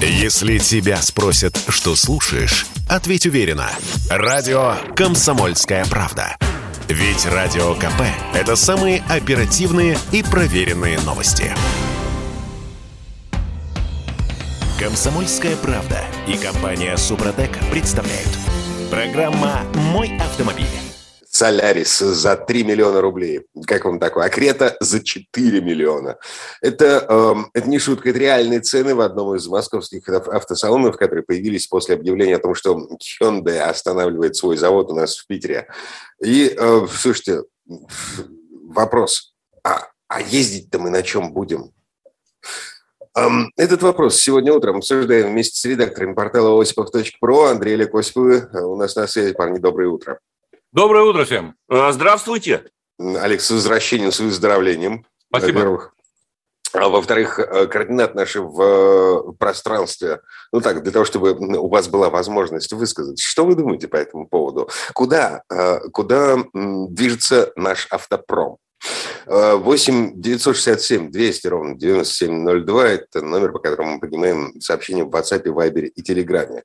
Если тебя спросят, что слушаешь, ответь уверенно. Радио «Комсомольская правда». Ведь Радио КП – это самые оперативные и проверенные новости. «Комсомольская правда» и компания «Супротек» представляют. Программа «Мой автомобиль». Солярис за 3 миллиона рублей. Как вам такое? А Крета за 4 миллиона. Это, э, это не шутка, это реальные цены в одном из московских автосалонов, которые появились после объявления о том, что Hyundai останавливает свой завод у нас в Питере. И, э, слушайте, вопрос, а, а ездить-то мы на чем будем? Этот вопрос сегодня утром обсуждаем вместе с редактором портала осипов.про Андреем Лекосиповым. У нас на связи, парни, доброе утро. Доброе утро всем. А, здравствуйте. Алекс, с возвращением, с выздоровлением. Спасибо. Во-первых. А во-вторых, э, координат наши в э, пространстве. Ну так, для того, чтобы у вас была возможность высказать. Что вы думаете по этому поводу? Куда, э, куда движется наш автопром? 8 967 200 ровно 9702 – это номер, по которому мы поднимаем сообщения в WhatsApp, Viber и Telegram.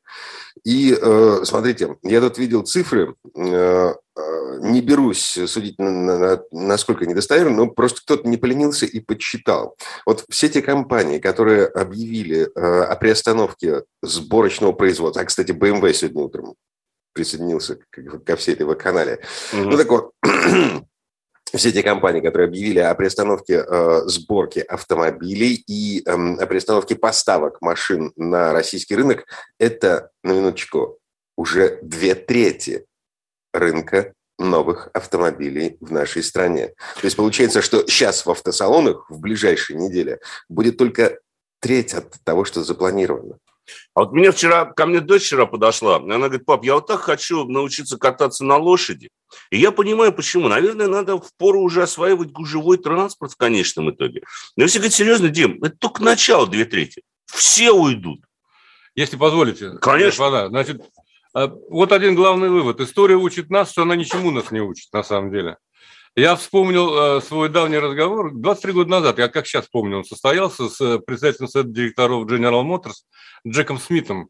И э, смотрите, я тут видел цифры, э, э, не берусь судить, на, на, насколько недостоверно, но просто кто-то не поленился и подсчитал. Вот все те компании, которые объявили о приостановке сборочного производства, а, кстати, BMW сегодня утром присоединился ко всей этой канале. Угу. Ну так вот, все эти компании, которые объявили о приостановке э, сборки автомобилей и э, о приостановке поставок машин на российский рынок, это, на минуточку, уже две трети рынка новых автомобилей в нашей стране. То есть получается, что сейчас в автосалонах в ближайшие недели будет только треть от того, что запланировано. А вот мне вчера, ко мне дочь вчера подошла, и она говорит, пап, я вот так хочу научиться кататься на лошади. И я понимаю, почему. Наверное, надо в пору уже осваивать гужевой транспорт в конечном итоге. Но если говорить серьезно, Дим, это только начало две трети. Все уйдут. Если позволите. Конечно. Господа, значит, а, вот один главный вывод. История учит нас, что она ничему нас не учит на самом деле. Я вспомнил э, свой давний разговор 23 года назад, я как сейчас помню, он состоялся с э, председателем совета директоров General Motors Джеком Смитом,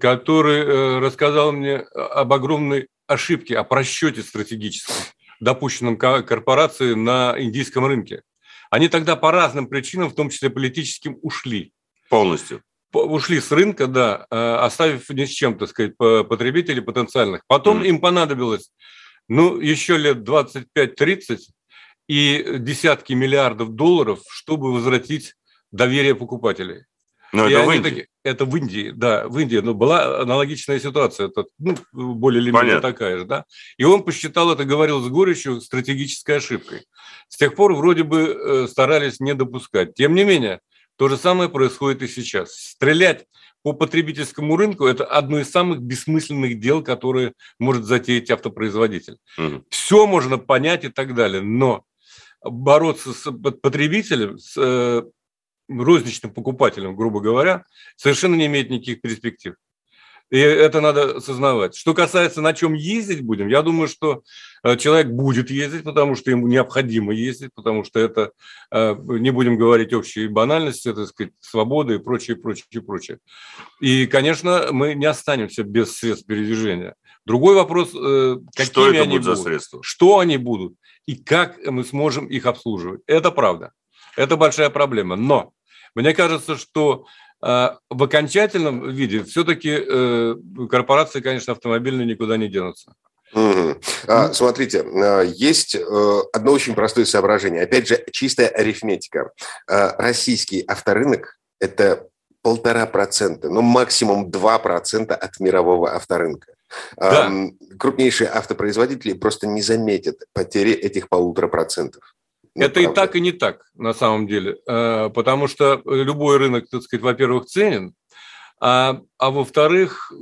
который э, рассказал мне об огромной ошибке, о просчете стратегическом, допущенном корпорации на индийском рынке. Они тогда по разным причинам, в том числе политическим, ушли. Полностью ушли с рынка, да, оставив ни с чем, так сказать, потребителей потенциальных. Потом mm. им понадобилось ну, еще лет 25-30 и десятки миллиардов долларов, чтобы возвратить доверие покупателей. Но и это в Индии. Таки, это в Индии, да, в Индии. Но была аналогичная ситуация, это, ну, более или менее такая же, да. И он посчитал это, говорил с горечью, стратегической ошибкой. С тех пор вроде бы э, старались не допускать. Тем не менее, то же самое происходит и сейчас. Стрелять по потребительскому рынку это одно из самых бессмысленных дел, которые может затеять автопроизводитель. Угу. Все можно понять и так далее, но бороться с потребителем, с э, розничным покупателем, грубо говоря, совершенно не имеет никаких перспектив. И это надо осознавать. Что касается, на чем ездить будем, я думаю, что э, человек будет ездить, потому что ему необходимо ездить, потому что это, э, не будем говорить общие банальности, это, так сказать, свобода и прочее, прочее, прочее. И, конечно, мы не останемся без средств передвижения. Другой вопрос, э, какими что это они будут, за средства? Что они будут и как мы сможем их обслуживать. Это правда. Это большая проблема. Но мне кажется, что а, в окончательном виде все-таки э, корпорации, конечно, автомобильные никуда не денутся. Угу. А, смотрите, а, есть э, одно очень простое соображение. Опять же, чистая арифметика. Российский авторынок – это полтора процента, ну максимум два процента от мирового авторынка. Да. Крупнейшие автопроизводители просто не заметят потери этих полутора процентов. Ну, это правда. и так, и не так, на самом деле. Э, потому что любой рынок, так сказать, во-первых, ценен, а, а во-вторых,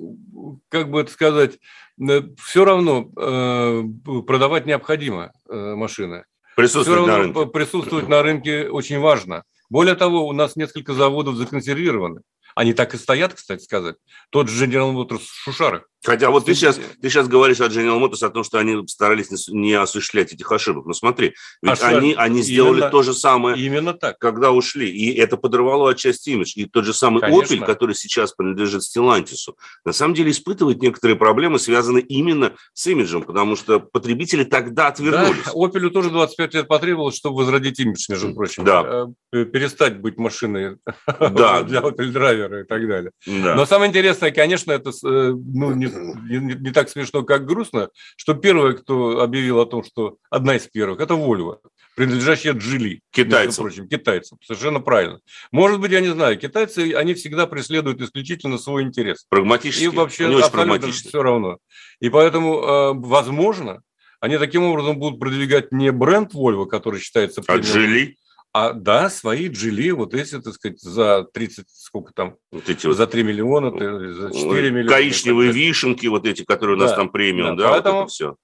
как бы это сказать, э, все равно э, продавать необходимо машины. Присутствовать все равно на рынке. Присутствовать на рынке очень важно. Более того, у нас несколько заводов законсервированы. Они так и стоят, кстати сказать. Тот же General Motors в Шушарах. Хотя вот ты сейчас, ты сейчас говоришь о General Motors о том, что они старались не осуществлять этих ошибок. Но смотри, ведь а они, они сделали именно, то же самое, именно так. когда ушли. И это подорвало отчасти имидж. И тот же самый Конечно. Opel, который сейчас принадлежит Stellantis, на самом деле испытывает некоторые проблемы, связанные именно с имиджем, потому что потребители тогда отвернулись. Да, Opel тоже 25 лет потребовалось, чтобы возродить имидж, между прочим. Да. Э, перестать быть машиной да. для Opel драйвера и так далее. Да. Но самое интересное, конечно, это э, ну, не не, не так смешно, как грустно, что первое, кто объявил о том, что одна из первых, это Volvo, принадлежащая Джили. Китайцам. Прочим, китайцам, совершенно правильно. Может быть, я не знаю, китайцы, они всегда преследуют исключительно свой интерес. Прагматически. И вообще они абсолютно все равно. И поэтому, э, возможно, они таким образом будут продвигать не бренд Volvo, который считается... А Джили? А да, свои джили, вот эти, так сказать, за 30, сколько там, вот эти за 3 миллиона, за 4 миллиона. Коричневые вишенки, вот эти, которые у нас да, там премиум, да, да поэтому, вот все.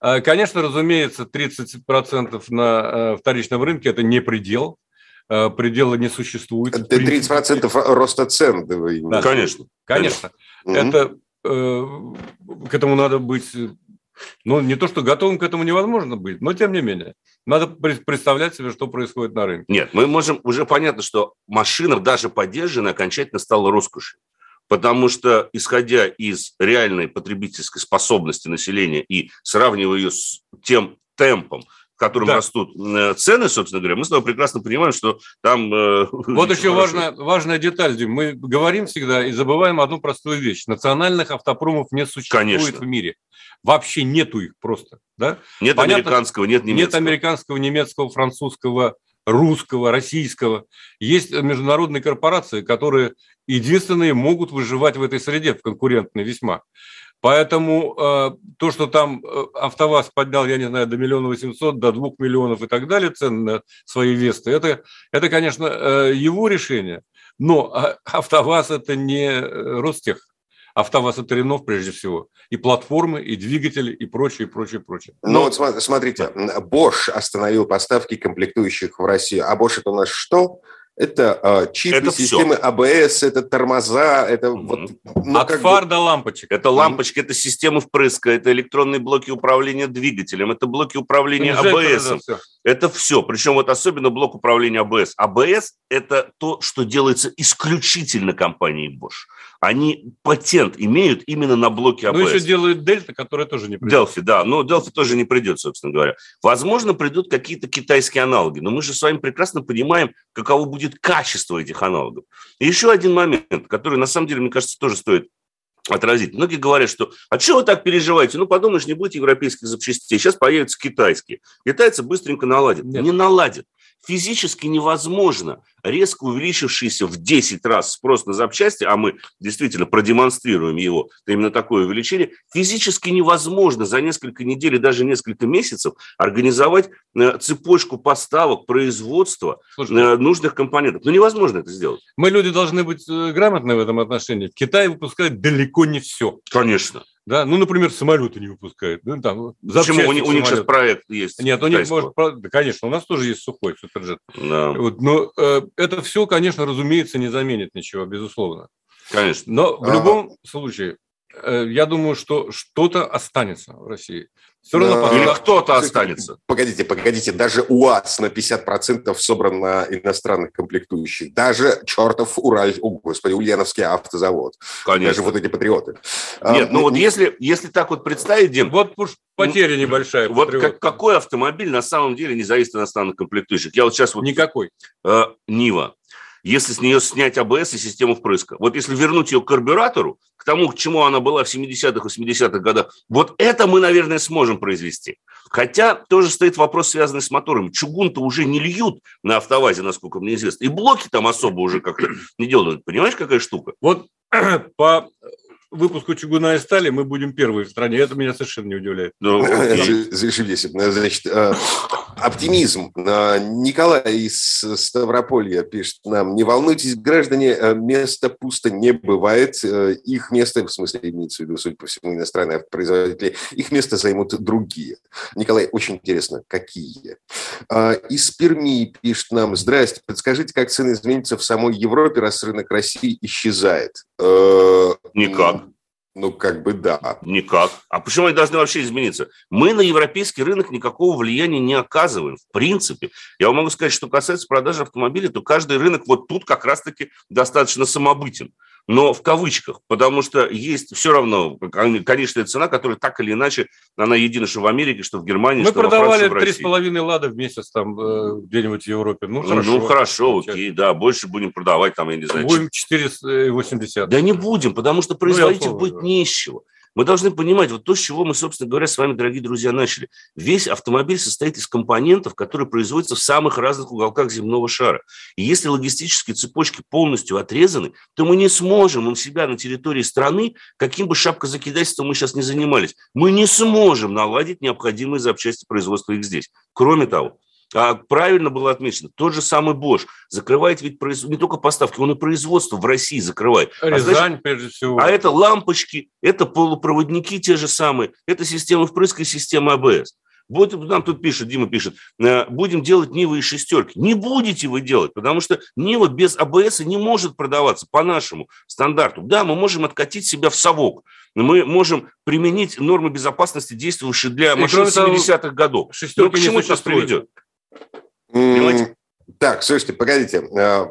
А, конечно, разумеется, 30% на э, вторичном рынке – это не предел, э, предела не существует. Это 30% роста цен. Да, конечно. Конечно. конечно. Это, э, к этому надо быть ну, не то, что готовым к этому невозможно быть, но тем не менее. Надо представлять себе, что происходит на рынке. Нет, мы можем, уже понятно, что машина, даже поддержанная, окончательно стала роскошью. Потому что, исходя из реальной потребительской способности населения и сравнивая ее с тем темпом, в котором да. растут э, цены, собственно говоря, мы с тобой прекрасно понимаем, что там... Э, вот еще важная, важная деталь, Дим. Мы говорим всегда и забываем одну простую вещь. Национальных автопромов не существует Конечно. в мире. Вообще нету их просто. Да? Нет Понятно, американского, нет немецкого. Нет американского, немецкого, французского, русского, российского. Есть международные корпорации, которые единственные могут выживать в этой среде, в конкурентной весьма. Поэтому э, то, что там э, АвтоВАЗ поднял, я не знаю, до миллиона восемьсот, до двух миллионов и так далее цены на свои Весты, это, это конечно, э, его решение. Но э, АвтоВАЗ – это не э, Ростех. АвтоВАЗ – это Ренов прежде всего. И платформы, и двигатели, и прочее, и прочее, и прочее. Ну вот смотрите, Bosch остановил поставки комплектующих в Россию. А Bosch – это у нас что? Это э, чипы, это системы все. АБС, это тормоза, это mm-hmm. вот... Ну, От фар бы... до лампочек. Это лампочки, это системы впрыска, это электронные блоки управления двигателем, это блоки управления АБС. Это все. Это все. Причем вот особенно блок управления АБС. АБС – это то, что делается исключительно компанией Bosch. Они патент имеют именно на блоке АБС. Ну, еще делают Дельта, которая тоже не придет. Делфи, да. Но Делфи тоже не придет, собственно говоря. Возможно, придут какие-то китайские аналоги. Но мы же с вами прекрасно понимаем, каково будет будет качество этих аналогов. И еще один момент, который, на самом деле, мне кажется, тоже стоит отразить. Многие говорят, что а что вы так переживаете? Ну, подумаешь, не будет европейских запчастей, сейчас появятся китайские. Китайцы быстренько наладят. Нет. Не наладят физически невозможно резко увеличившийся в 10 раз спрос на запчасти, а мы действительно продемонстрируем его, именно такое увеличение, физически невозможно за несколько недель и даже несколько месяцев организовать э, цепочку поставок, производства Слушай, э, нужных компонентов. Ну, невозможно это сделать. Мы, люди, должны быть э, грамотны в этом отношении. Китай выпускает далеко не все. Конечно. Да? Ну, например, самолеты не выпускают. Ну, там, Почему? У, них, у них сейчас проект есть. Нет, у них может... Да, конечно, у нас тоже есть сухой суперджет. Да. Вот, но э, это все, конечно, разумеется, не заменит ничего, безусловно. Конечно. Но в любом случае, я думаю, что что-то останется в России. Все равно Или кто-то останется. Погодите, погодите, даже УАЗ на 50% собран на иностранных комплектующих. Даже чертов Ураль, о, господи, Ульяновский автозавод. Конечно. Даже вот эти патриоты. Нет, а, ну вот если, если так вот представить, Дим... Вот уж потеря небольшая. Вот как, какой автомобиль на самом деле не зависит от иностранных комплектующих? Я вот сейчас вот... Никакой. Э, Нива если с нее снять АБС и систему впрыска. Вот если вернуть ее к карбюратору, к тому, к чему она была в 70-х, 80-х годах, вот это мы, наверное, сможем произвести. Хотя тоже стоит вопрос, связанный с мотором. Чугун-то уже не льют на автовазе, насколько мне известно. И блоки там особо уже как-то не делают. Понимаешь, какая штука? Вот по выпуску чугуна и стали мы будем первые в стране. Это меня совершенно не удивляет. Ну, Зашибись. Значит, э, оптимизм. Э, Николай из Ставрополья пишет нам. Не волнуйтесь, граждане, э, место пусто не бывает. Их место, в смысле, имеется в виду, судя по всему, иностранные производители, их место займут другие. Николай, очень интересно, какие? Из Перми пишет нам. Здрасте, подскажите, как цены изменятся в самой Европе, раз рынок России исчезает? Никак. Ну, как бы да. Никак. А почему они должны вообще измениться? Мы на европейский рынок никакого влияния не оказываем, в принципе. Я вам могу сказать, что касается продажи автомобилей, то каждый рынок вот тут как раз-таки достаточно самобытен но в кавычках, потому что есть все равно конечная цена, которая так или иначе, она едина, что в Америке, что в Германии, Мы что продавали три с половиной лада в месяц там э, где-нибудь в Европе. Ну, хорошо. Ну, хорошо, окей, да, больше будем продавать там, я не знаю. Будем 480. Да не будем, потому что производитель ну, будет не мы должны понимать, вот то, с чего мы, собственно говоря, с вами, дорогие друзья, начали. Весь автомобиль состоит из компонентов, которые производятся в самых разных уголках земного шара. И если логистические цепочки полностью отрезаны, то мы не сможем у себя на территории страны, каким бы шапкозакидательством мы сейчас не занимались, мы не сможем наладить необходимые запчасти производства их здесь. Кроме того, а правильно было отмечено, тот же самый Bosch закрывает ведь произ... не только поставки, он и производство в России закрывает. А Рязань, а, значит, прежде всего. А это лампочки, это полупроводники те же самые, это система впрыска и система АБС. Вот нам тут пишет, Дима пишет, «Э, будем делать Нивы и шестерки. Не будете вы делать, потому что Нива без АБС не может продаваться по нашему стандарту. Да, мы можем откатить себя в совок, мы можем применить нормы безопасности, действующие для машин 70-х годов. Но к чему это приведет? Понимаете? Так, слушайте, погодите. Э,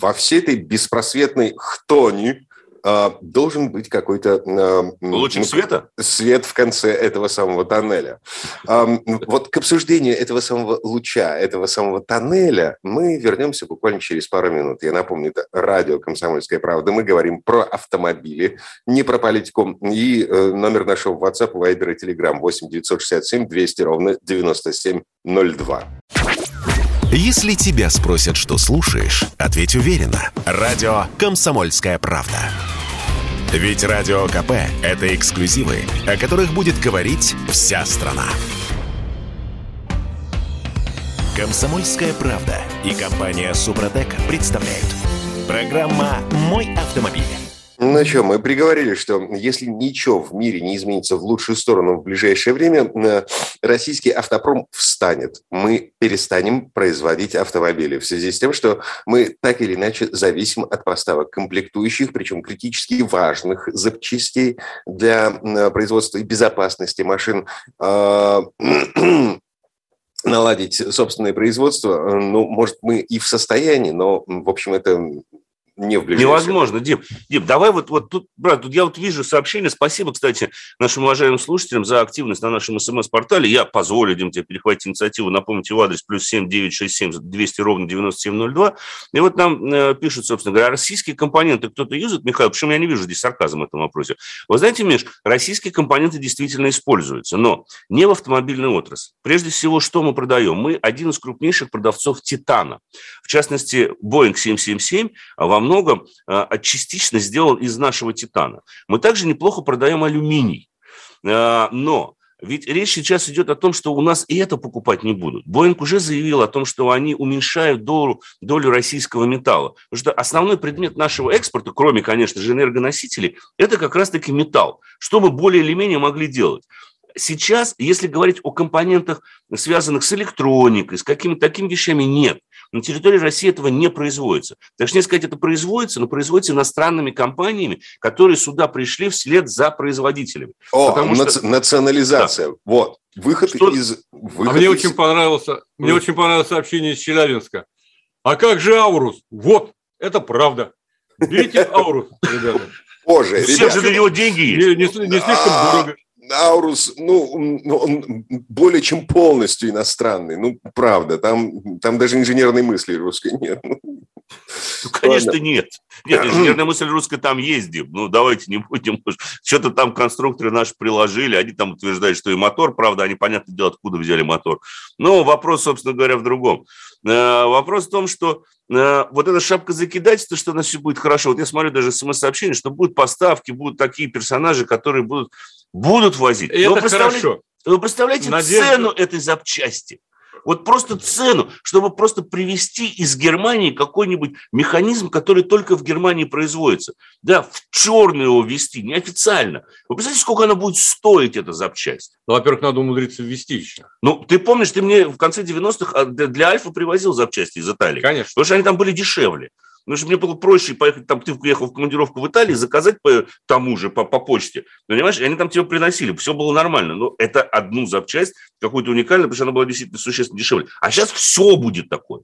во всей этой беспросветной хтони э, должен быть какой-то... Э, Лучик ну, света? Свет в конце этого самого тоннеля. Вот к обсуждению этого самого луча, этого самого тоннеля мы вернемся буквально через пару минут. Я напомню, это радио «Комсомольская правда». Мы говорим про автомобили, не про политику. И номер нашего WhatsApp, Viber и Telegram 8 967 200 ровно 9702. Если тебя спросят, что слушаешь, ответь уверенно. Радио «Комсомольская правда». Ведь Радио КП – это эксклюзивы, о которых будет говорить вся страна. «Комсомольская правда» и компания «Супротек» представляют. Программа «Мой автомобиль». Ну что, мы приговорили, что если ничего в мире не изменится в лучшую сторону в ближайшее время, э, российский автопром встанет. Мы перестанем производить автомобили. В связи с тем, что мы так или иначе зависим от поставок комплектующих, причем критически важных запчастей для э, производства и безопасности машин. А, наладить собственное производство, ну, может, мы и в состоянии, но, в общем, это не в Невозможно, Дим. Дим, давай вот, вот тут, брат, тут я вот вижу сообщение. Спасибо, кстати, нашим уважаемым слушателям за активность на нашем СМС-портале. Я позволю, Дим, тебе перехватить инициативу. Напомните его адрес плюс семь девять шесть семь двести ровно девяносто семь ноль два. И вот нам э, пишут, собственно говоря, российские компоненты кто-то юзает, Михаил, почему я не вижу здесь сарказм в этом вопросе. Вы знаете, Миш, российские компоненты действительно используются, но не в автомобильной отрасли. Прежде всего, что мы продаем? Мы один из крупнейших продавцов титана. В частности, Boeing 777 во многом а, частично сделан из нашего титана. Мы также неплохо продаем алюминий. А, но ведь речь сейчас идет о том, что у нас и это покупать не будут. Боинг уже заявил о том, что они уменьшают долю, долю российского металла. Потому что основной предмет нашего экспорта, кроме, конечно же, энергоносителей, это как раз-таки металл. Что мы более или менее могли делать? Сейчас, если говорить о компонентах, связанных с электроникой, с какими-то такими вещами, нет. На территории России этого не производится. Точнее сказать, это производится, но производится иностранными компаниями, которые сюда пришли вслед за производителями. О, наци- что... национализация. Да. Вот. Выход что... из... Выход а мне из... очень понравился, мне очень понравилось сообщение из Челябинска. А как же Аурус? Вот, это правда. Берите Аурус, ребята. Боже, Все же для него деньги есть. Не, не, не слишком дорого. Аурус, ну, он более чем полностью иностранный. Ну, правда, там, там даже инженерной мысли русской нет. Ну, конечно, Ладно. нет. Нет, инженерная мысль русская там ездим. Ну, давайте не будем. Что-то там конструкторы наши приложили. Они там утверждают, что и мотор, правда, они, понятно дело, откуда взяли мотор. Но вопрос, собственно говоря, в другом. Э, вопрос в том, что вот эта шапка закидательства, что у нас все будет хорошо. Вот я смотрю даже смс-сообщение, что будут поставки, будут такие персонажи, которые будут, будут возить. Это хорошо. Вы представляете Надежда. цену этой запчасти? Вот просто цену, чтобы просто привести из Германии какой-нибудь механизм, который только в Германии производится. Да, в черную его ввести, неофициально. Вы представляете, сколько она будет стоить, эта запчасть? Ну, во-первых, надо умудриться ввести еще. Ну, ты помнишь, ты мне в конце 90-х а, для Альфа привозил запчасти из Италии. Конечно. Потому что они там были дешевле. Потому что мне было проще поехать, там, ты уехал в командировку в Италии, заказать по тому же, по, по почте. Понимаешь, и они там тебе приносили, все было нормально. Но это одну запчасть, какую-то уникальную, потому что она была действительно существенно дешевле. А сейчас все будет такое.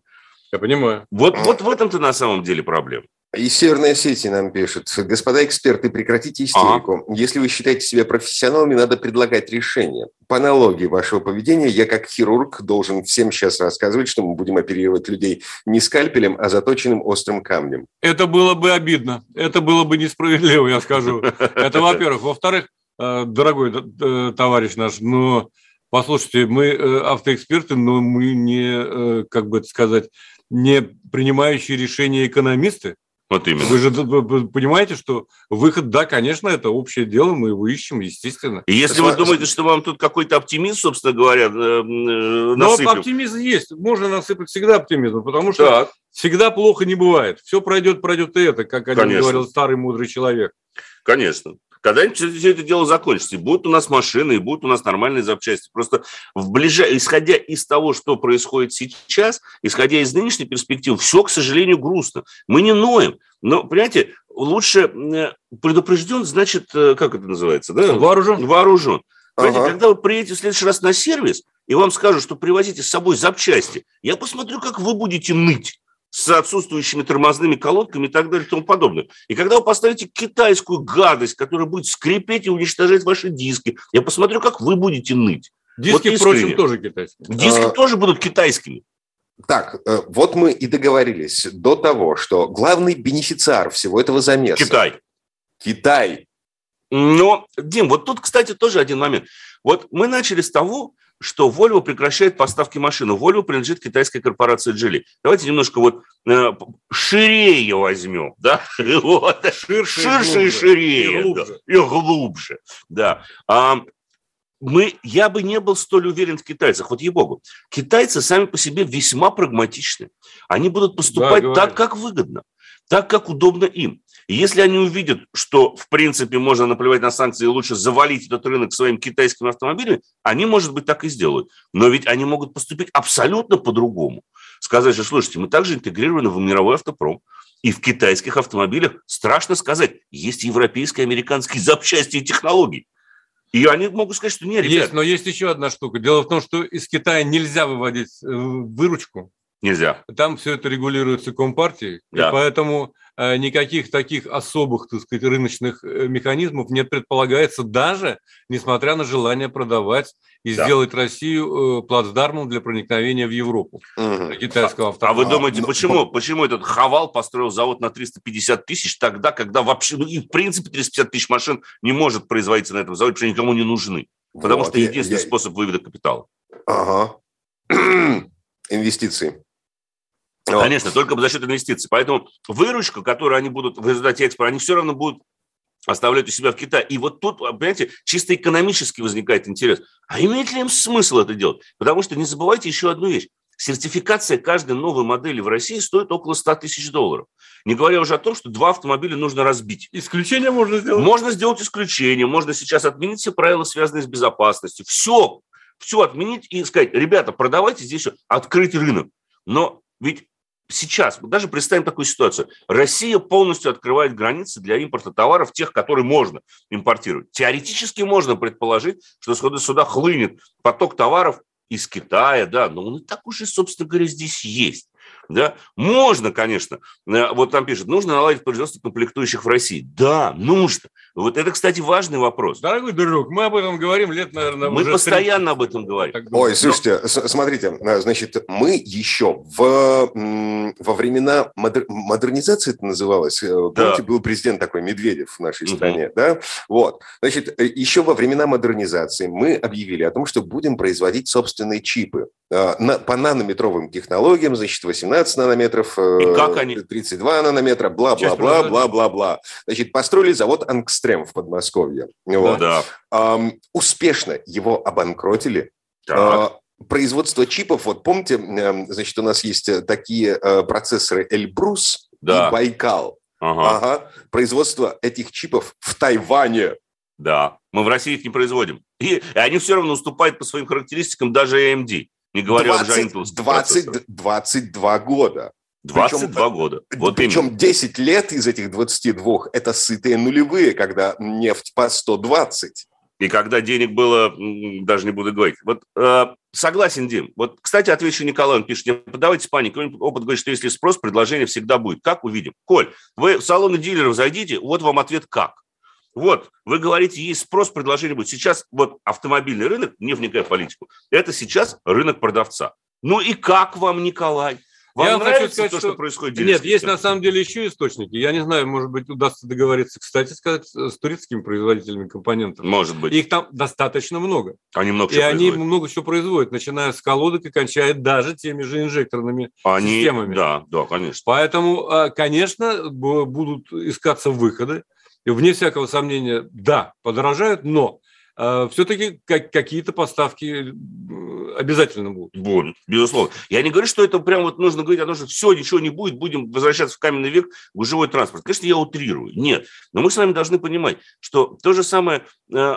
Я понимаю. Вот, вот в этом-то на самом деле проблема. И Северная Осетия нам пишет. Господа эксперты, прекратите истерику. Ага. Если вы считаете себя профессионалами, надо предлагать решение. По аналогии вашего поведения, я как хирург должен всем сейчас рассказывать, что мы будем оперировать людей не скальпелем, а заточенным острым камнем. Это было бы обидно. Это было бы несправедливо, я скажу. Это во-первых. Во-вторых, э, дорогой э, товарищ наш, но послушайте, мы э, автоэксперты, но мы не, как бы это сказать, не принимающие решения экономисты. Вот именно. Вы же понимаете, что выход, да, конечно, это общее дело, мы его ищем, естественно. И если вы думаете, что вам тут какой-то оптимизм, собственно говоря, насыплю. Ну, оптимизм есть. Можно насыпать всегда оптимизм, потому что так. всегда плохо не бывает. Все пройдет, пройдет и это, как один конечно. говорил старый мудрый человек. Конечно. Когда-нибудь все это дело закончится. И будут у нас машины, и будут у нас нормальные запчасти. Просто в ближ... исходя из того, что происходит сейчас, исходя из нынешней перспективы, все, к сожалению, грустно. Мы не ноем. Но, понимаете, лучше э, предупрежден, значит, э, как это называется? Да? Вооружен. Вооружен. Понимаете, ага. когда вы приедете в следующий раз на сервис, и вам скажут, что привозите с собой запчасти, я посмотрю, как вы будете ныть с отсутствующими тормозными колодками и так далее и тому подобное. И когда вы поставите китайскую гадость, которая будет скрипеть и уничтожать ваши диски, я посмотрю, как вы будете ныть. Диски, вот впрочем, тоже китайские. Диски а... тоже будут китайскими. Так, э, вот мы и договорились до того, что главный бенефициар всего этого замеса... Китай. Китай. Но, Дим, вот тут, кстати, тоже один момент. Вот мы начали с того, что Volvo прекращает поставки машин. Volvo принадлежит китайской корпорации Geely. Давайте немножко вот э, ширее возьмем, да? Вот. Ширше, Ширше и ширее. И глубже. Да. И глубже, да. А, мы, я бы не был столь уверен в китайцах. Вот ей-богу. Китайцы сами по себе весьма прагматичны. Они будут поступать да, так, как выгодно, так, как удобно им. И если они увидят, что, в принципе, можно наплевать на санкции и лучше завалить этот рынок своим китайским автомобилем, они, может быть, так и сделают. Но ведь они могут поступить абсолютно по-другому. Сказать, что, слушайте, мы также интегрированы в мировой автопром. И в китайских автомобилях, страшно сказать, есть европейские, американские запчасти и технологии. И они могут сказать, что нет, ребят. Есть, но есть еще одна штука. Дело в том, что из Китая нельзя выводить э, выручку. Нельзя. Там все это регулируется Компартией, да. и поэтому Э, никаких таких особых, так сказать, рыночных э, механизмов не предполагается даже, несмотря на желание продавать и да. сделать Россию э, плацдармом для проникновения в Европу угу. китайского автомобиля. А вы думаете, ну, почему, почему этот Хавал построил завод на 350 тысяч тогда, когда вообще, ну, и в принципе 350 тысяч машин не может производиться на этом заводе, потому что никому не нужны. Потому вот, что единственный я, способ вывода капитала. Ага. Инвестиции. Конечно, только за счет инвестиций. Поэтому выручку, которую они будут в результате экспорта, они все равно будут оставлять у себя в Китае. И вот тут, понимаете, чисто экономически возникает интерес. А имеет ли им смысл это делать? Потому что не забывайте еще одну вещь. Сертификация каждой новой модели в России стоит около 100 тысяч долларов. Не говоря уже о том, что два автомобиля нужно разбить. Исключение можно сделать? Можно сделать исключение. Можно сейчас отменить все правила, связанные с безопасностью. Все, все отменить и сказать, ребята, продавайте здесь открыть рынок. Но ведь сейчас, даже представим такую ситуацию, Россия полностью открывает границы для импорта товаров, тех, которые можно импортировать. Теоретически можно предположить, что сюда хлынет поток товаров из Китая, да, но он и так уже, собственно говоря, здесь есть. Да? Можно, конечно. Э, вот там пишет, нужно наладить производство комплектующих в России. Да, нужно. Вот это, кстати, важный вопрос. Дорогой друг, мы об этом говорим лет, наверное, Мы постоянно 30. об этом говорим. Ой, слушайте, Но... смотрите, э, значит, мы еще в, во времена модер... модернизации это называлось, э, да. помните, был президент такой Медведев в нашей угу. стране, да? Вот, значит, еще во времена модернизации мы объявили о том, что будем производить собственные чипы по нанометровым технологиям, значит, 18 нанометров, И как они? 32 нанометра, бла-бла-бла, бла-бла-бла. Значит, построили завод «Ангстрем» в Подмосковье. Вот. Да. А, успешно его обанкротили. А, производство чипов, вот помните, эм, значит, у нас есть э, такие э, процессоры Эльбрус да. и Байкал. Ага. Ага. Производство этих чипов в Тайване. Да, мы в России их не производим. И они все равно уступают по своим характеристикам даже AMD, не говоря 20, уже о 20, 22 года. 22 причем, года. Вот причем именно. 10 лет из этих 22 – это сытые нулевые, когда нефть по 120. И когда денег было, даже не буду говорить. Вот э, согласен, Дим. Вот, кстати, отвечу Николаю, он пишет, не подавайте панику. Опыт говорит, что если спрос, предложение всегда будет. Как увидим? Коль, вы в салоны дилеров зайдите, вот вам ответ как. Вот, вы говорите, есть спрос, предложение будет. Сейчас вот автомобильный рынок, не вникая в политику, это сейчас рынок продавца. Ну и как вам, Николай? Вам я хочу сказать, то, что, что происходит? Нет, есть на самом деле еще источники. Я не знаю, может быть, удастся договориться, кстати сказать, с турецкими производителями компонентов. Может быть. Их там достаточно много. Они много И они много чего производят, начиная с колодок и кончая даже теми же инжекторными они, системами. Да, да, конечно. Поэтому, а, конечно, будут искаться выходы. Вне всякого сомнения, да, подорожают, но все-таки какие-то поставки обязательно будут. Будут, безусловно. Я не говорю, что это прям вот нужно говорить о том, что все, ничего не будет, будем возвращаться в каменный век, в живой транспорт. Конечно, я утрирую. Нет. Но мы с вами должны понимать, что то же самое э,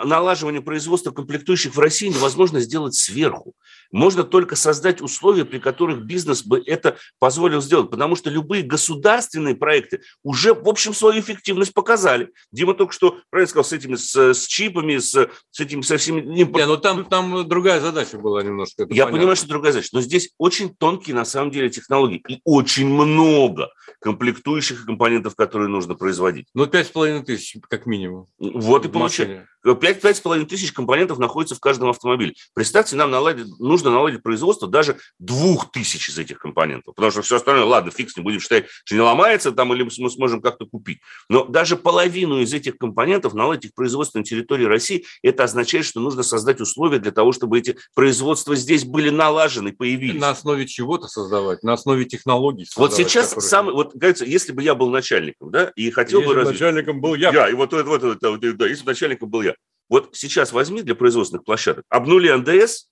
налаживание производства комплектующих в России невозможно сделать сверху. Можно только создать условия, при которых бизнес бы это позволил сделать. Потому что любые государственные проекты уже, в общем, свою эффективность показали. Дима только что правильно сказал, с этими, с, с чипами, с, с этими, со всеми... Не, ну там, там другая задача была немножко. Я понятно. понимаю, что другая задача. Но здесь очень тонкие, на самом деле, технологии. И очень много комплектующих компонентов, которые нужно производить. Ну, пять с половиной тысяч, как минимум. Вот и получается. Пять с половиной тысяч компонентов находится в каждом автомобиле. Представьте, нам наладить, нужно наладить производство даже двух тысяч из этих компонентов. Потому что все остальное, ладно, фикс, не будем считать, что не ломается там, или мы сможем как-то купить. Но даже половину из этих компонентов наладить их производство на территории России, это означает, что нужно создать условия для того, чтобы эти производства здесь были налажены, появились. На основе чего-то создавать, на основе технологий. Вот сейчас которые... самый, вот, говорится, если бы я был начальником, да, и хотел если бы... Развить... начальником был я. Я, и вот, вот, вот, вот, да, если бы начальником был я. Вот сейчас возьми для производственных площадок, обнули НДС,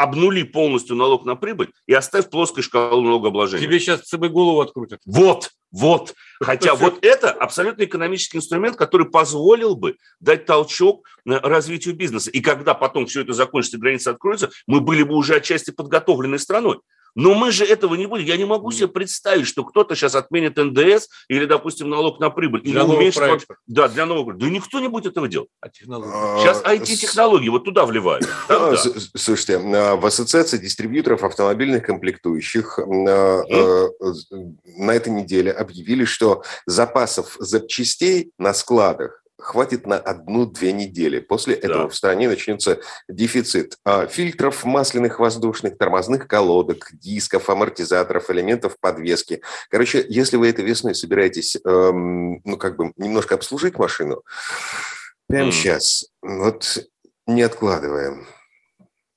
обнули полностью налог на прибыль и оставь плоской шкалу налогообложения. Тебе сейчас ЦБ голову открутят. Вот, вот. Хотя вот это абсолютно экономический инструмент, который позволил бы дать толчок развитию бизнеса. И когда потом все это закончится, границы откроются, мы были бы уже отчасти подготовленной страной. Но мы же этого не будем. Я не могу себе представить, что кто-то сейчас отменит НДС или, допустим, налог на прибыль. Для или уменьшит... Да, для нового проекта. Да никто не будет этого делать. А Сейчас IT-технологии вот туда вливают. А, слушайте, а, в Ассоциации дистрибьюторов автомобильных комплектующих э, на этой неделе объявили, что запасов запчастей на складах хватит на одну-две недели. После да. этого в стране начнется дефицит а, фильтров масляных воздушных, тормозных колодок, дисков, амортизаторов, элементов подвески. Короче, если вы этой весной собираетесь, эм, ну, как бы немножко обслужить машину, прямо mm. сейчас, вот не откладываем.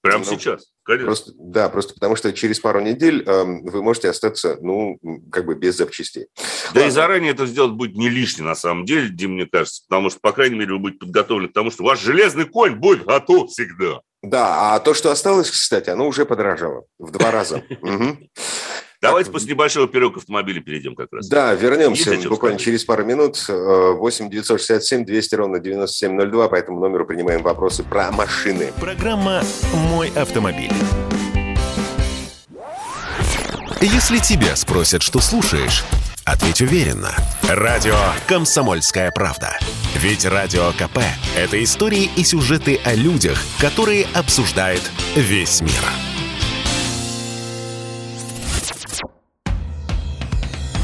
Прямо ну, сейчас? Конечно. Просто, да, просто потому что через пару недель э, вы можете остаться, ну, как бы без запчастей. Да Ладно. и заранее это сделать будет не лишне, на самом деле, Дим, мне кажется, потому что, по крайней мере, вы будете подготовлены к тому, что ваш железный конь будет готов всегда. Да, а то, что осталось, кстати, оно уже подорожало в два раза. Давайте так, после небольшого перерыва к автомобилю перейдем как раз. Да, вернемся буквально через пару минут. 8 967 200 ровно 9702, по этому номеру принимаем вопросы про машины. Программа «Мой автомобиль». Если тебя спросят, что слушаешь, ответь уверенно. Радио «Комсомольская правда». Ведь Радио КП – это истории и сюжеты о людях, которые обсуждает весь мир.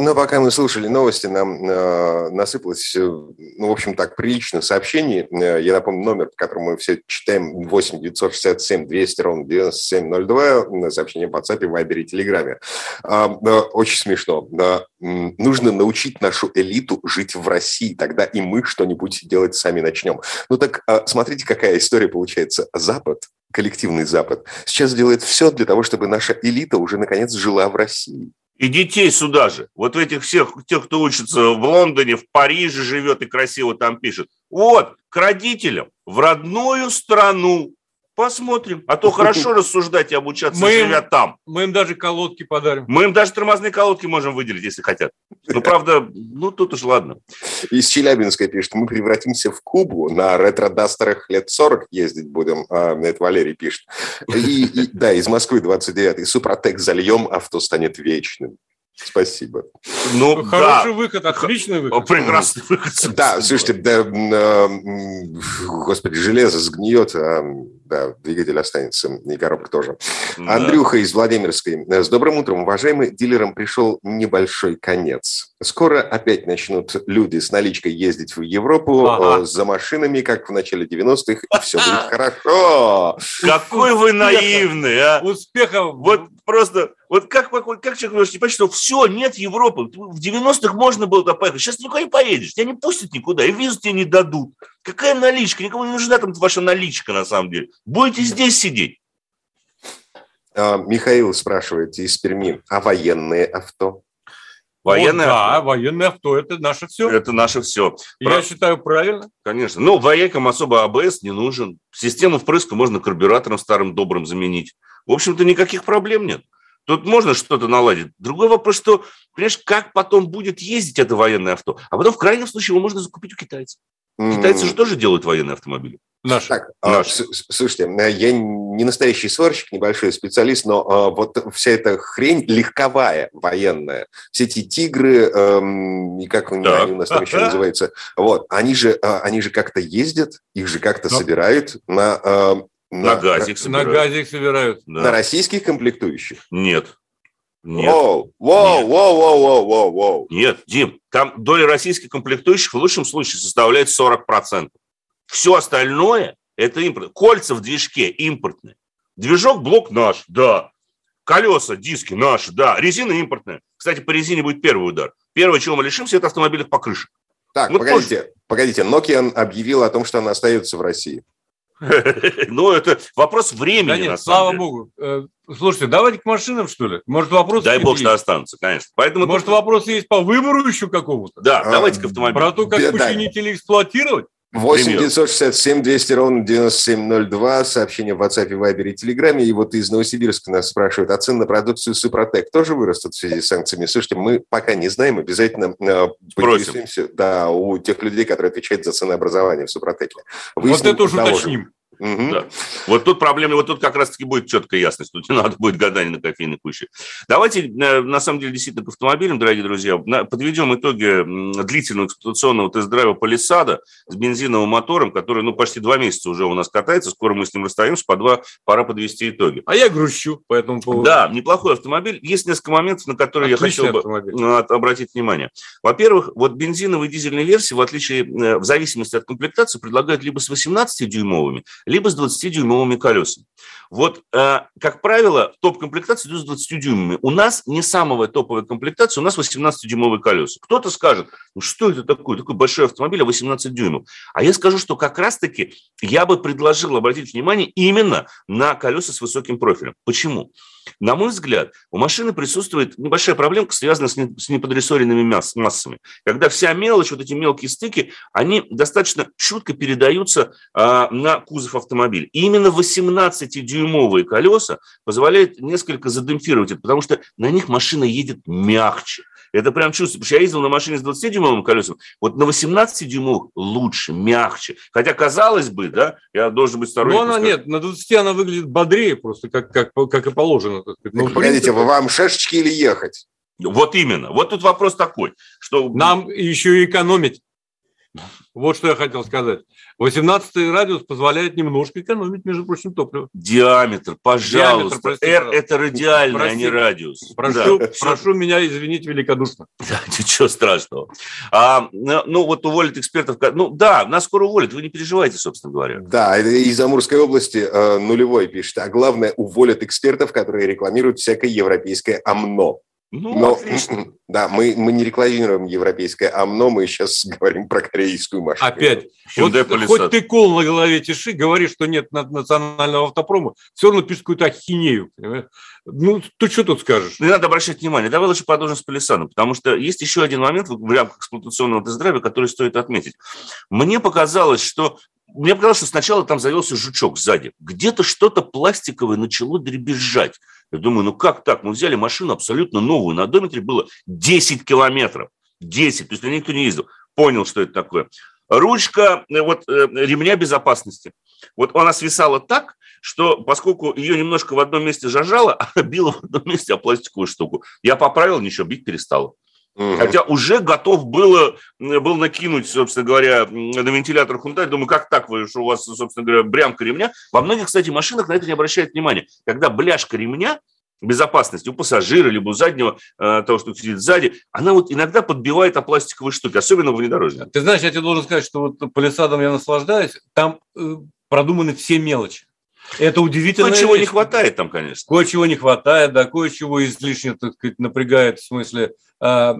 Но пока мы слушали новости, нам э, насыпалось, э, ну, в общем, так, прилично сообщений. Э, я напомню, номер, по которому мы все читаем, 8 967 200 ровно 9702, сообщение в WhatsApp, Viber и Телеграме. Э, э, очень смешно. Э, нужно научить нашу элиту жить в России, тогда и мы что-нибудь делать сами начнем. Ну так, э, смотрите, какая история получается. Запад коллективный Запад, сейчас делает все для того, чтобы наша элита уже наконец жила в России. И детей сюда же. Вот этих всех, тех, кто учится в Лондоне, в Париже живет и красиво там пишет. Вот, к родителям, в родную страну. Посмотрим. А то хорошо рассуждать и обучаться, мы живя там. Мы им даже колодки подарим. Мы им даже тормозные колодки можем выделить, если хотят. Ну, правда, ну, тут уж ладно. Из Челябинска пишет, мы превратимся в Кубу, на ретро-дастерах лет 40 ездить будем. А, это Валерий пишет. И, и, да, из Москвы 29-й. Супротек зальем, авто станет вечным. Спасибо. Ну, Хороший да. выход, отличный выход. Прекрасный выход. Да, слушайте, да, э, господи, железо сгниет, а да, двигатель останется, и коробка тоже. Да. Андрюха из Владимирской. С добрым утром, уважаемый. Дилерам пришел небольшой конец. Скоро опять начнут люди с наличкой ездить в Европу ага. за машинами, как в начале 90-х, и все будет хорошо. Какой вы наивный, а! Успехов! Вот просто, вот как, как, как человек может не понять, что все, нет Европы. В 90-х можно было туда поехать, сейчас никуда не поедешь, тебя не пустят никуда, и визу тебе не дадут. Какая наличка? Никому не нужна там ваша наличка, на самом деле. Будете здесь сидеть. А, Михаил спрашивает из Перми, а военные авто? Военное О, да, авто. военное авто – это наше все. Это наше все. Я Про... считаю, правильно. Конечно. Ну, воякам особо АБС не нужен. Систему впрыска можно карбюратором старым добрым заменить. В общем-то, никаких проблем нет. Тут можно что-то наладить. Другой вопрос, что, понимаешь, как потом будет ездить это военное авто. А потом, в крайнем случае, его можно закупить у китайцев. Китайцы же тоже делают военные автомобили. Наши. Так, а, Наши. слушайте, э, я не настоящий сварщик, небольшой специалист, но а, вот вся эта хрень легковая, военная, все эти тигры, эм, и как они, они у нас там еще называются, вот, они же, а, они же как-то ездят, их же как-то но. собирают на... А, на, на газик собирают. На газик собирают. Да. На российских комплектующих? Нет. Нет. Воу, воу, Нет. воу, воу, воу, воу, воу. Нет, Дим, там доля российских комплектующих в лучшем случае составляет 40%. Все остальное – это импорт. Кольца в движке импортные. Движок, блок наш, да. Колеса, диски наши, да. Резина импортная. Кстати, по резине будет первый удар. Первое, чего мы лишимся, это автомобильных покрышек. Так, вот погодите, тоже... погодите. Nokia объявил о том, что она остается в России. Ну, это вопрос времени, да нет, слава богу. Э, слушайте, давайте к машинам, что ли? Может, вопрос Дай бог, что останутся, конечно. Поэтому Может, вопрос есть по выбору еще какому-то? Да, давайте к автомобилю. Про то, как починить эксплуатировать? 8 967 200 ровно 9702. Сообщение в WhatsApp, Viber и Telegram. И вот из Новосибирска нас спрашивают, а цены на продукцию Супротек тоже вырастут в связи с санкциями? Слушайте, мы пока не знаем, обязательно э, поинтересуемся да, у тех людей, которые отвечают за ценообразование в Супротеке. Выясним, вот это уже уточним. Угу. Да. Вот тут проблема, вот тут как раз-таки будет четкая ясность, тут не надо будет гадание на кофейной куще. Давайте, э, на самом деле, действительно к автомобилям, дорогие друзья, подведем итоги длительного эксплуатационного тест-драйва Полисада с бензиновым мотором, который, ну, почти два месяца уже у нас катается, скоро мы с ним расстаемся, по два пора подвести итоги. А я грущу по этому поводу. Да, неплохой автомобиль. Есть несколько моментов, на которые Отличный я хотел автомобиль. бы обратить внимание. Во-первых, вот бензиновые и дизельные версии, в отличие, э, в зависимости от комплектации, предлагают либо с 18-дюймовыми, либо с 20-дюймовыми колесами. Вот, э, как правило, топ-комплектация идет с 20 дюймами. У нас не самая топовая комплектация, у нас 18-дюймовые колеса. Кто-то скажет, ну что это такое, такой большой автомобиль, а 18 дюймов. А я скажу, что как раз-таки я бы предложил обратить внимание именно на колеса с высоким профилем. Почему? На мой взгляд, у машины присутствует небольшая проблемка, связанная с неподрессоренными массами. Когда вся мелочь, вот эти мелкие стыки, они достаточно чутко передаются а, на кузов автомобиля. И именно 18-дюймовые колеса позволяют несколько задемпфировать это, потому что на них машина едет мягче. Это прям чувствую. Потому что я ездил на машине с 20-дюймовым колесом. Вот на 18-дюймовых лучше, мягче. Хотя, казалось бы, да, я должен быть сторонником. Ну, она нет, на 20 она выглядит бодрее просто, как, как, как и положено. Так сказать. Ну, Погодите, принципе... вам шашечки или ехать? Вот именно. Вот тут вопрос такой, что... Нам еще и экономить. Вот что я хотел сказать. 18 радиус позволяет немножко экономить, между прочим, топливо. Диаметр, пожалуйста. Диаметр, R – это радиальный, прости, а не радиус. Прошу, да. прошу меня извинить великодушно. Да, ничего страшного. А, ну, вот уволят экспертов. Ну, да, нас скоро уволят, вы не переживайте, собственно говоря. Да, из Амурской области э, нулевой пишет. А главное, уволят экспертов, которые рекламируют всякое европейское ОМНО. Ну, Но, отлично. Да, мы, мы не рекламируем европейское АМНО, мы сейчас говорим про корейскую машину. Опять. Вот, хоть ты кол на голове тиши, говоришь, что нет национального автопрома, все равно пишешь какую-то ахинею. Понимаешь? Ну, ты что тут скажешь? Не надо обращать внимание. Давай лучше продолжим с Палисаном, потому что есть еще один момент в рамках эксплуатационного тест-драйва, который стоит отметить. Мне показалось, что мне показалось, что сначала там завелся жучок сзади. Где-то что-то пластиковое начало дребезжать. Я думаю, ну как так? Мы взяли машину абсолютно новую. На одометре было 10 километров. 10. То есть никто не ездил. Понял, что это такое. Ручка э, вот, э, ремня безопасности. Вот она свисала так, что поскольку ее немножко в одном месте зажало, она била в одном месте о пластиковую штуку. Я поправил, ничего, бить перестала. Угу. Хотя уже готов было, был накинуть, собственно говоря, на вентилятор Hyundai. Думаю, как так вы, что у вас, собственно говоря, брямка ремня. Во многих, кстати, машинах на это не обращают внимания. Когда бляшка ремня, безопасности у пассажира, либо у заднего, э, того, что сидит сзади, она вот иногда подбивает о пластиковые штуки, особенно в внедорожнике. Ты знаешь, я тебе должен сказать, что вот палисадом я наслаждаюсь, там э, продуманы все мелочи. Это удивительно. Кое-чего не хватает там, конечно. Кое-чего не хватает, да, кое-чего излишне, так сказать, напрягает в смысле э,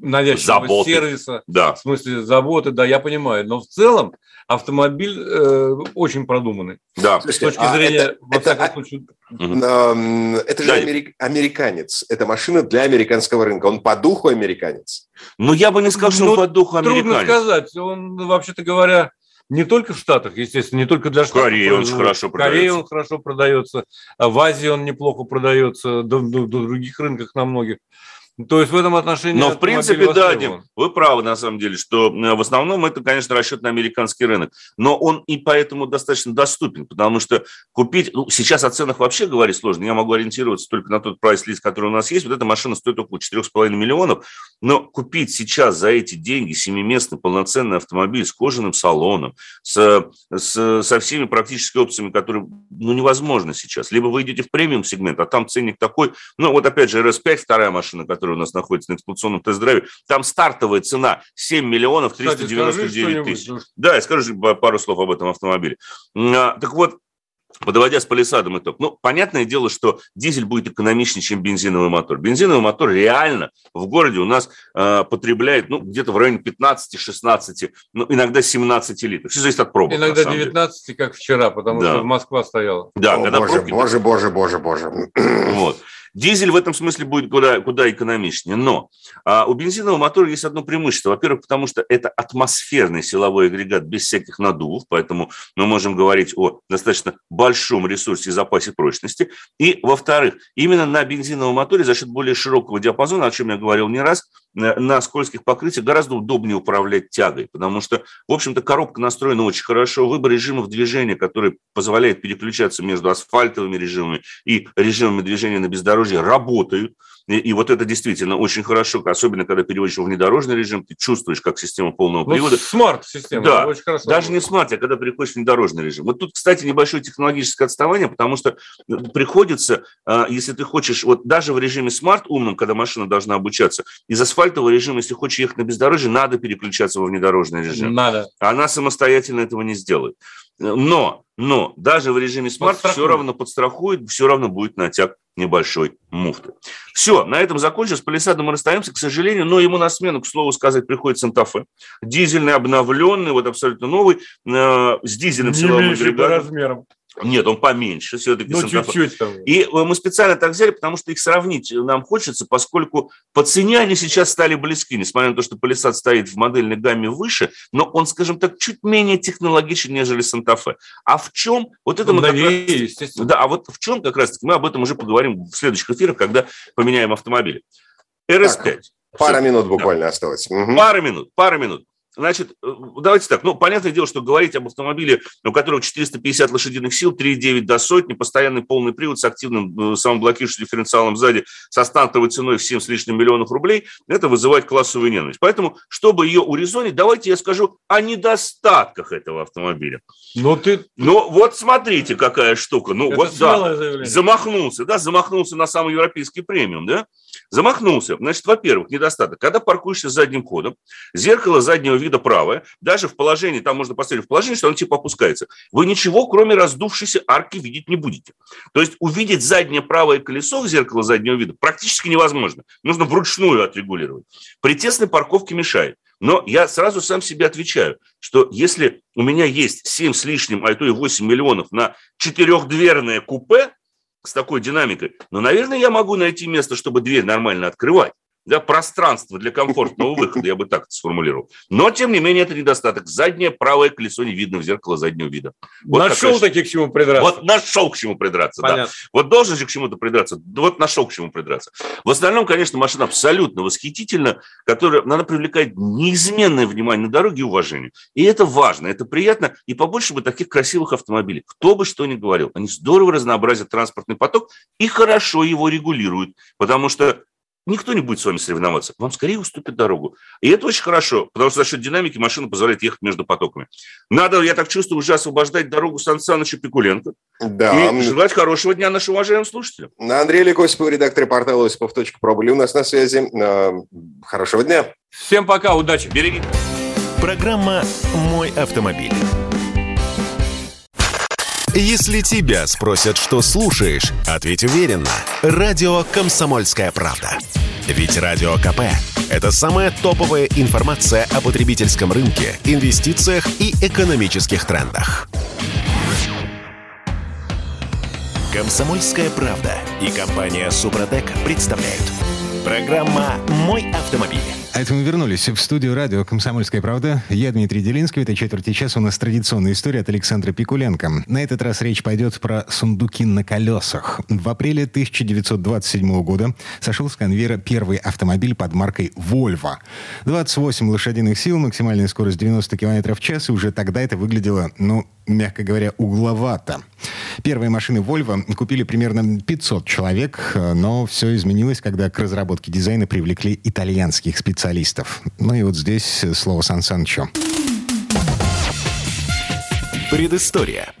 навязчивого заботы. сервиса, да. в смысле заботы, да, я понимаю. Но в целом автомобиль э, очень продуманный. Да. С точки а зрения, это, во всяком это, случае... Это же да. америк, американец. Это машина для американского рынка. Он по духу американец. Ну, я бы не сказал, что ну, он по духу американец. Трудно сказать. Он, вообще-то говоря, не только в Штатах, естественно, не только для Штатов. Корея он хорошо продается. Корея он хорошо продается, в Азии он неплохо продается, до других рынках на многих. То есть в этом отношении... Но в принципе, да, Дим, вы правы на самом деле, что в основном это, конечно, расчет на американский рынок. Но он и поэтому достаточно доступен, потому что купить... Ну, сейчас о ценах вообще говорить сложно. Я могу ориентироваться только на тот прайс-лист, который у нас есть. Вот эта машина стоит около 4,5 миллионов. Но купить сейчас за эти деньги семиместный полноценный автомобиль с кожаным салоном, с, с, со всеми практически опциями, которые ну, невозможно сейчас. Либо вы идете в премиум-сегмент, а там ценник такой... Ну, вот опять же, RS5, вторая машина, которая который у нас находится на эксплуатационном тест-драйве, там стартовая цена 7 миллионов 399 тысяч. Да, я скажу пару слов об этом автомобиле. А, так вот, Подводя с палисадом итог. Ну, понятное дело, что дизель будет экономичнее, чем бензиновый мотор. Бензиновый мотор реально в городе у нас э, потребляет ну, где-то в районе 15-16, ну, иногда 17 литров. Все зависит от пробок. Иногда 19, как вчера, потому да. что Москва стояла. Да, О, когда боже, пробки... боже, боже, боже, боже. Вот. Дизель в этом смысле будет куда, куда экономичнее. Но а, у бензинового мотора есть одно преимущество. Во-первых, потому что это атмосферный силовой агрегат без всяких надувов, поэтому мы можем говорить о достаточно большом ресурсе и запасе прочности. И, во-вторых, именно на бензиновом моторе за счет более широкого диапазона, о чем я говорил не раз, на скользких покрытиях гораздо удобнее управлять тягой, потому что, в общем-то, коробка настроена очень хорошо. Выбор режимов движения, который позволяет переключаться между асфальтовыми режимами и режимами движения на бездорожье, работают. И, и вот это действительно очень хорошо, особенно когда переводишь в внедорожный режим, ты чувствуешь, как система полного ну, привода. Смарт-система. Да, очень хорошо даже не смарт, а когда переходишь в внедорожный режим. Вот тут, кстати, небольшое технологическое отставание, потому что э, приходится, а, если ты хочешь, вот даже в режиме смарт умном, когда машина должна обучаться, из асфальтового режима, если хочешь ехать на бездорожье, надо переключаться во внедорожный режим. Надо. Она самостоятельно этого не сделает. Но, но даже в режиме смарт все равно подстрахует, все равно будет натяг небольшой муфты. Все, на этом закончим. С Палисадом мы расстаемся, к сожалению, но ему на смену, к слову сказать, приходит Санта-Фе. Дизельный, обновленный, вот абсолютно новый, э, с дизельным силовым агрегатом. размером. Нет, он поменьше все-таки. Ну, чуть-чуть там. И э, мы специально так взяли, потому что их сравнить нам хочется, поскольку по цене они сейчас стали близки, несмотря на то, что Palisade стоит в модельной гамме выше, но он, скажем так, чуть менее технологичен, нежели Санта-Фе. А в чем? Вот это ну, мы новее, как раз, естественно. Да, а вот в чем как раз мы об этом уже поговорим в следующих эфирах, когда поменяем автомобили. RS5. Так, пара минут буквально да. осталось. Угу. Пара минут, пара минут. Значит, э, давайте так. Ну, понятное дело, что говорить об автомобиле, у которого 450 лошадиных сил, 3,9 до сотни, постоянный полный привод с активным э, самоблокирующим дифференциалом сзади, со стартовой ценой в 7 с лишним миллионов рублей, это вызывает классовую ненависть. Поэтому, чтобы ее урезонить, давайте я скажу о недостатках этого автомобиля. Ну, ты... Ну, вот смотрите, какая штука. Ну, это вот, да, заявление. замахнулся, да, замахнулся на самый европейский премиум, да. Замахнулся. Значит, во-первых, недостаток. Когда паркуешься задним ходом, зеркало заднего вида правое, даже в положении, там можно поставить в положение, что оно типа опускается. Вы ничего, кроме раздувшейся арки, видеть не будете. То есть увидеть заднее правое колесо в зеркало заднего вида практически невозможно. Нужно вручную отрегулировать. При тесной парковке мешает. Но я сразу сам себе отвечаю, что если у меня есть 7 с лишним, а то и 8 миллионов на четырехдверное купе, с такой динамикой, но, наверное, я могу найти место, чтобы дверь нормально открывать. Да, пространство для комфортного выхода, я бы так это сформулировал. Но, тем не менее, это недостаток. Заднее правое колесо не видно в зеркало заднего вида. Вот нашел таки к чему придраться. Вот нашел к чему придраться, Понятно. да. Вот должен же к чему-то придраться. Вот нашел к чему придраться. В остальном, конечно, машина абсолютно восхитительна, которая, она привлекает неизменное внимание на дороге и уважение. И это важно, это приятно. И побольше бы таких красивых автомобилей. Кто бы что ни говорил. Они здорово разнообразят транспортный поток и хорошо его регулируют. Потому что никто не будет с вами соревноваться. Вам скорее уступит дорогу. И это очень хорошо, потому что за счет динамики машина позволяет ехать между потоками. Надо, я так чувствую, уже освобождать дорогу Сан Санычу Пикуленко. Да. И желать хорошего дня нашим уважаемым слушателям. Андрей Лекосипов, редактор портала Осипов.про были у нас на связи. Э, хорошего дня. Всем пока, удачи. Береги. Программа «Мой автомобиль». Если тебя спросят, что слушаешь, ответь уверенно. Радио «Комсомольская правда». Ведь Радио КП – это самая топовая информация о потребительском рынке, инвестициях и экономических трендах. «Комсомольская правда» и компания «Супротек» представляют. Программа «Мой автомобиль». А это мы вернулись в студию радио «Комсомольская правда». Я Дмитрий Делинский. В этой четверти часа у нас традиционная история от Александра Пикуленко. На этот раз речь пойдет про сундуки на колесах. В апреле 1927 года сошел с конвейера первый автомобиль под маркой «Вольво». 28 лошадиных сил, максимальная скорость 90 км в час. И уже тогда это выглядело, ну, мягко говоря, угловато. Первые машины Volvo купили примерно 500 человек, но все изменилось, когда к разработке дизайна привлекли итальянских специалистов. Ну и вот здесь слово Сан Санчо. Предыстория.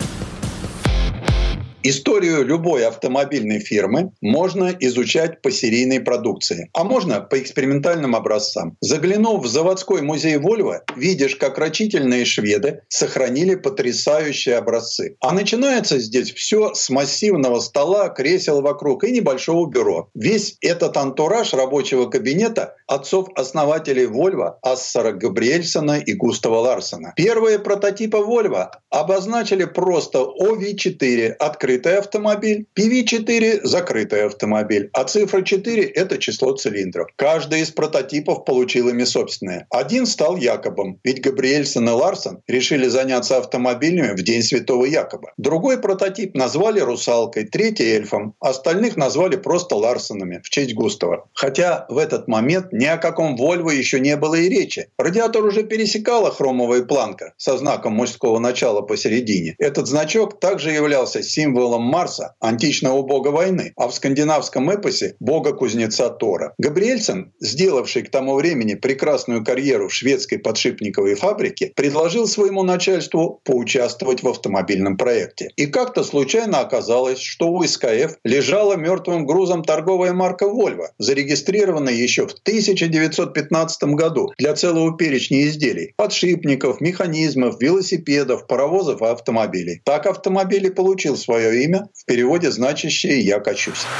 Историю любой автомобильной фирмы можно изучать по серийной продукции, а можно по экспериментальным образцам. Заглянув в заводской музей Volvo, видишь, как рачительные шведы сохранили потрясающие образцы. А начинается здесь все с массивного стола, кресел вокруг и небольшого бюро. Весь этот антураж рабочего кабинета отцов-основателей Volvo Ассара Габриэльсона и Густава Ларсона. Первые прототипы Volvo обозначили просто OV4 открытый открытый автомобиль, PV4 – закрытый автомобиль, а цифра 4 – это число цилиндров. Каждый из прототипов получил ими собственное. Один стал Якобом, ведь Габриэльсон и Ларсон решили заняться автомобилями в День Святого Якоба. Другой прототип назвали «Русалкой», третий – «Эльфом», остальных назвали просто Ларсонами в честь Густава. Хотя в этот момент ни о каком Вольво еще не было и речи. Радиатор уже пересекала хромовая планка со знаком мужского начала посередине. Этот значок также являлся символом символом Марса, античного бога войны, а в скандинавском эпосе – бога-кузнеца Тора. Габриэльсон, сделавший к тому времени прекрасную карьеру в шведской подшипниковой фабрике, предложил своему начальству поучаствовать в автомобильном проекте. И как-то случайно оказалось, что у СКФ лежала мертвым грузом торговая марка Volvo, зарегистрированная еще в 1915 году для целого перечня изделий – подшипников, механизмов, велосипедов, паровозов и автомобилей. Так автомобиль и получил свое имя, в переводе значащее «я качусь».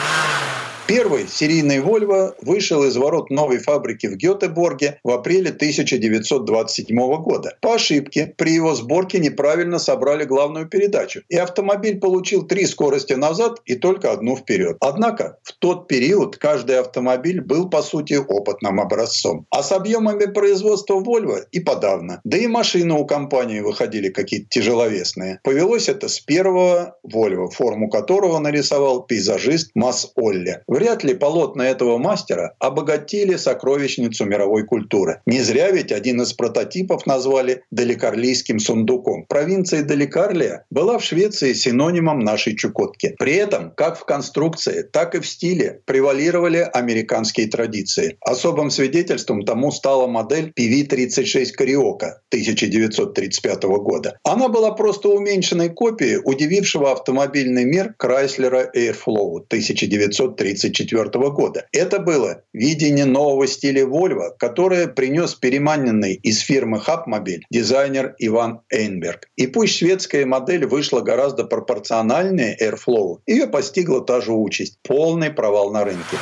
Первый серийный Volvo вышел из ворот новой фабрики в Гетеборге в апреле 1927 года. По ошибке при его сборке неправильно собрали главную передачу, и автомобиль получил три скорости назад и только одну вперед. Однако в тот период каждый автомобиль был по сути опытным образцом. А с объемами производства Volvo и подавно. Да и машины у компании выходили какие-то тяжеловесные. Повелось это с первого Volvo, форму которого нарисовал пейзажист Масс Олли. В Вряд ли полотна этого мастера обогатили сокровищницу мировой культуры. Не зря ведь один из прототипов назвали Далекарлийским сундуком. Провинция Далекарлия была в Швеции синонимом нашей Чукотки. При этом как в конструкции, так и в стиле превалировали американские традиции. Особым свидетельством тому стала модель PV-36 Кариока 1935 года. Она была просто уменьшенной копией удивившего автомобильный мир Крайслера Airflow 1930 1934 года. Это было видение нового стиля Volvo, которое принес переманенный из фирмы Хапмобиль дизайнер Иван Эйнберг. И пусть шведская модель вышла гораздо пропорциональнее Airflow, ее постигла та же участь – полный провал на рынке.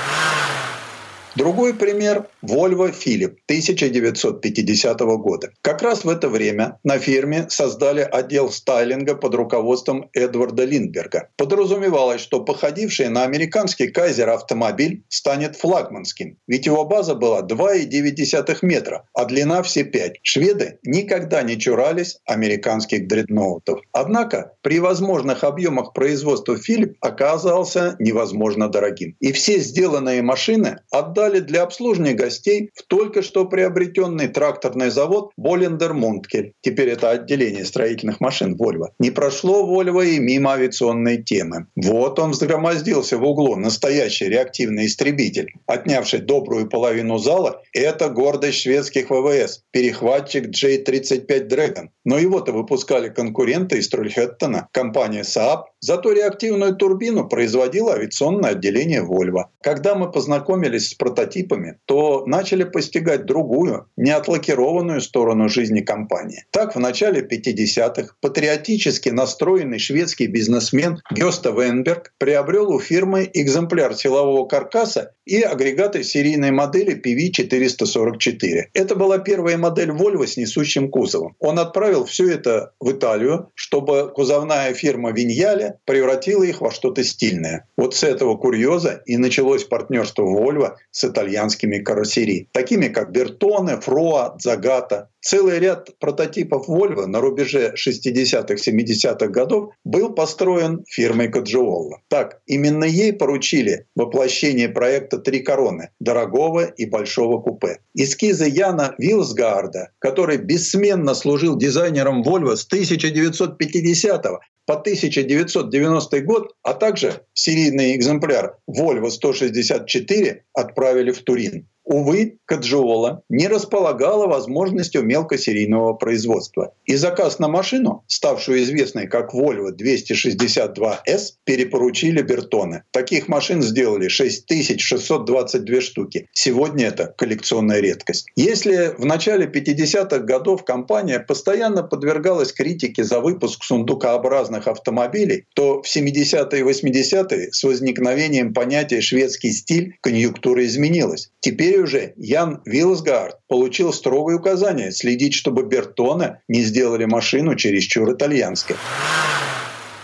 Другой пример – Volvo Philip 1950 года. Как раз в это время на фирме создали отдел стайлинга под руководством Эдварда Линдберга. Подразумевалось, что походивший на американский кайзер автомобиль станет флагманским, ведь его база была 2,9 метра, а длина все 5. Шведы никогда не чурались американских дредноутов. Однако при возможных объемах производства Philip оказался невозможно дорогим. И все сделанные машины отдали для обслуживания гостей в только что приобретенный тракторный завод Болендер Мунткель. Теперь это отделение строительных машин Volvo. Не прошло Volvo и мимо авиационной темы. Вот он взгромоздился в углу, настоящий реактивный истребитель, отнявший добрую половину зала. Это гордость шведских ВВС, перехватчик J-35 Dragon. Но его-то выпускали конкуренты из Трульхеттона, компания Saab. Зато реактивную турбину производило авиационное отделение Volvo. Когда мы познакомились с прототипами, то начали постигать другую, неотлакированную сторону жизни компании. Так, в начале 50-х патриотически настроенный шведский бизнесмен Гёста Венберг приобрел у фирмы экземпляр силового каркаса и агрегаты серийной модели PV444. Это была первая модель Volvo с несущим кузовом. Он отправил все это в Италию, чтобы кузовная фирма Виньяля превратила их во что-то стильное. Вот с этого курьеза и началось партнерство Volvo с итальянскими карроссери, такими как Бертоне, Фроа, Загата. Целый ряд прототипов Volvo на рубеже 60-70-х годов был построен фирмой Каджиолла. Так, именно ей поручили воплощение проекта «Три короны» – дорогого и большого купе. Эскизы Яна Вилсгарда, который бессменно служил дизайнером Volvo с 1950 по 1990 год, а также серийный экземпляр Volvo 164 отправили в Турин. Увы, Каджиола не располагала возможностью мелкосерийного производства. И заказ на машину, ставшую известной как Volvo 262S, перепоручили Бертоне. Таких машин сделали 6622 штуки. Сегодня это коллекционная редкость. Если в начале 50-х годов компания постоянно подвергалась критике за выпуск сундукообразных автомобилей, то в 70-е и 80-е с возникновением понятия «шведский стиль» конъюнктура изменилась. Теперь Теперь уже Ян Вилсгард получил строгое указание следить, чтобы Бертона не сделали машину чересчур итальянской.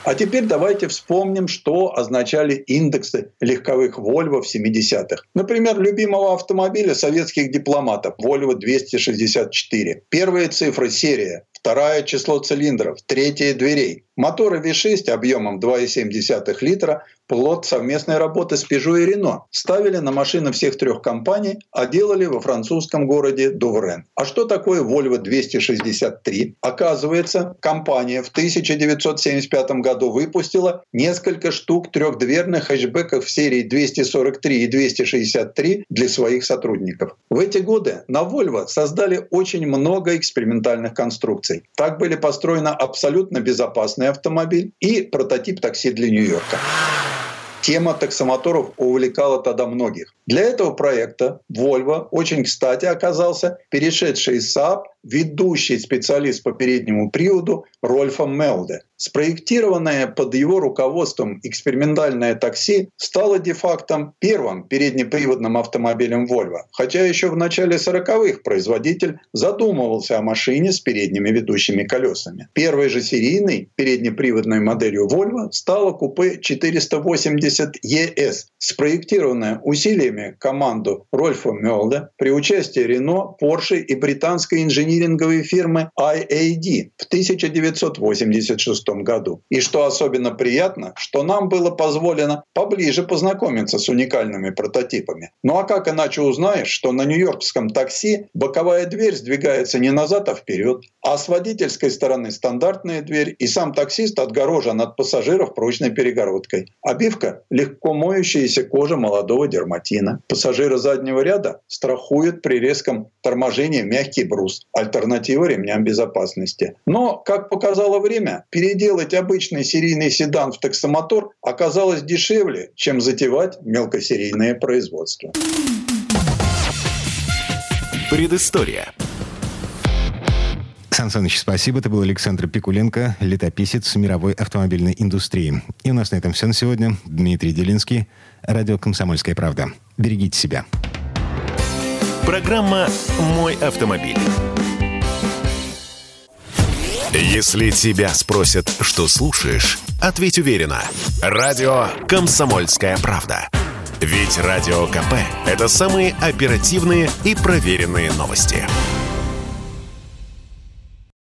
А теперь давайте вспомним, что означали индексы легковых Volvo в 70-х. Например, любимого автомобиля советских дипломатов Volvo 264. Первая цифра – серия, вторая – число цилиндров, третья – дверей. Моторы V6 объемом 2,7 литра плод совместной работы с Peugeot и Renault. Ставили на машины всех трех компаний, а делали во французском городе Дуврен. А что такое Volvo 263? Оказывается, компания в 1975 году выпустила несколько штук трехдверных хэтчбеков в серии 243 и 263 для своих сотрудников. В эти годы на Volvo создали очень много экспериментальных конструкций. Так были построены абсолютно безопасный автомобиль и прототип такси для Нью-Йорка. Тема таксомоторов увлекала тогда многих. Для этого проекта Volvo очень кстати оказался перешедший из Saab ведущий специалист по переднему приводу Рольфом Мелде. Спроектированное под его руководством экспериментальное такси стало де-факто первым переднеприводным автомобилем Volvo. Хотя еще в начале 40-х производитель задумывался о машине с передними ведущими колесами. Первой же серийной переднеприводной моделью Volvo стала купе 480 ES, спроектированная усилиями команду Рольфа Мелда при участии Renault, Porsche и британской инжиниринговой фирмы IAD в 1986 году. И что особенно приятно, что нам было позволено поближе познакомиться с уникальными прототипами. Ну а как иначе узнаешь, что на нью-йоркском такси боковая дверь сдвигается не назад, а вперед, а с водительской стороны стандартная дверь, и сам таксист отгорожен от пассажиров прочной перегородкой. Обивка – легко моющаяся кожа молодого дерматина. Пассажиры заднего ряда страхуют при резком торможении мягкий брус, альтернатива ремням безопасности. Но, как показало время, переделать обычный серийный седан в таксомотор оказалось дешевле, чем затевать мелкосерийное производство. Предыстория. Сан Саныч, спасибо. Это был Александр Пикуленко, летописец мировой автомобильной индустрии. И у нас на этом все на сегодня. Дмитрий Делинский, радио «Комсомольская правда». Берегите себя. Программа «Мой автомобиль». Если тебя спросят, что слушаешь, ответь уверенно. Радио «Комсомольская правда». Ведь Радио КП – это самые оперативные и проверенные новости.